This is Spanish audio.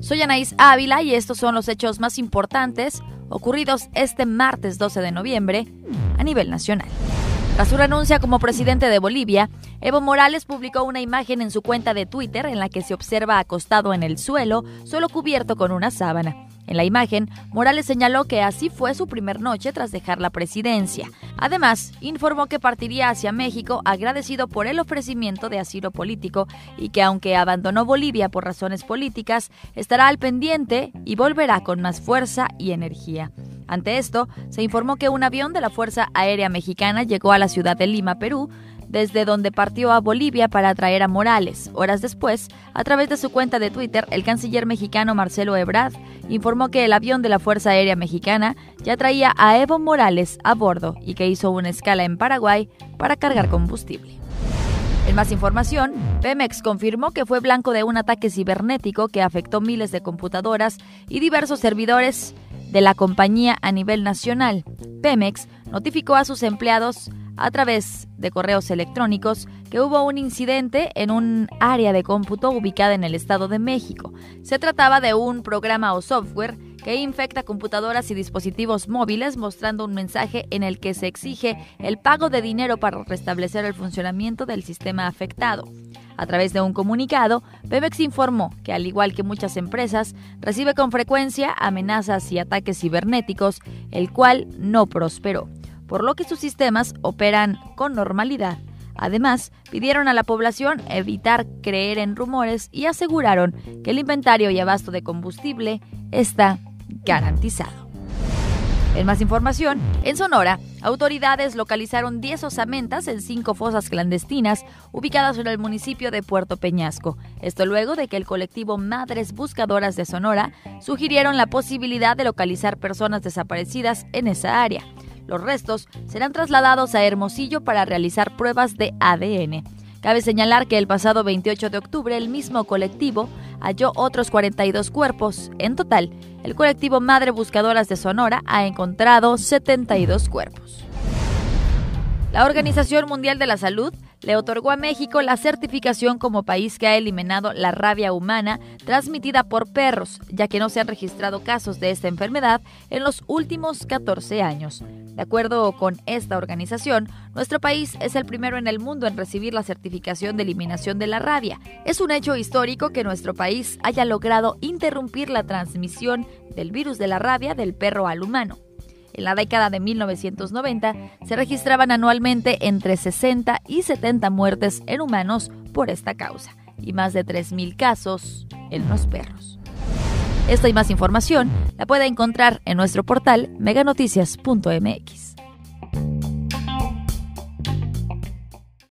Soy Anaís Ávila y estos son los hechos más importantes ocurridos este martes 12 de noviembre a nivel nacional. Tras su renuncia como presidente de Bolivia, Evo Morales publicó una imagen en su cuenta de Twitter en la que se observa acostado en el suelo, solo cubierto con una sábana. En la imagen, Morales señaló que así fue su primer noche tras dejar la presidencia. Además, informó que partiría hacia México agradecido por el ofrecimiento de asilo político y que aunque abandonó Bolivia por razones políticas, estará al pendiente y volverá con más fuerza y energía. Ante esto, se informó que un avión de la Fuerza Aérea Mexicana llegó a la ciudad de Lima, Perú, desde donde partió a Bolivia para traer a Morales. Horas después, a través de su cuenta de Twitter, el canciller mexicano Marcelo Ebrard informó que el avión de la Fuerza Aérea Mexicana ya traía a Evo Morales a bordo y que hizo una escala en Paraguay para cargar combustible. En más información, Pemex confirmó que fue blanco de un ataque cibernético que afectó miles de computadoras y diversos servidores de la compañía a nivel nacional. Pemex notificó a sus empleados a través de correos electrónicos que hubo un incidente en un área de cómputo ubicada en el Estado de México. Se trataba de un programa o software que infecta computadoras y dispositivos móviles mostrando un mensaje en el que se exige el pago de dinero para restablecer el funcionamiento del sistema afectado. A través de un comunicado, Pemex informó que, al igual que muchas empresas, recibe con frecuencia amenazas y ataques cibernéticos, el cual no prosperó por lo que sus sistemas operan con normalidad. Además, pidieron a la población evitar creer en rumores y aseguraron que el inventario y abasto de combustible está garantizado. En más información, en Sonora, autoridades localizaron 10 osamentas en cinco fosas clandestinas ubicadas en el municipio de Puerto Peñasco. Esto luego de que el colectivo Madres Buscadoras de Sonora sugirieron la posibilidad de localizar personas desaparecidas en esa área. Los restos serán trasladados a Hermosillo para realizar pruebas de ADN. Cabe señalar que el pasado 28 de octubre el mismo colectivo halló otros 42 cuerpos. En total, el colectivo Madre Buscadoras de Sonora ha encontrado 72 cuerpos. La Organización Mundial de la Salud le otorgó a México la certificación como país que ha eliminado la rabia humana transmitida por perros, ya que no se han registrado casos de esta enfermedad en los últimos 14 años. De acuerdo con esta organización, nuestro país es el primero en el mundo en recibir la certificación de eliminación de la rabia. Es un hecho histórico que nuestro país haya logrado interrumpir la transmisión del virus de la rabia del perro al humano. En la década de 1990 se registraban anualmente entre 60 y 70 muertes en humanos por esta causa y más de 3.000 casos en los perros. Esta y más información la puede encontrar en nuestro portal meganoticias.mx.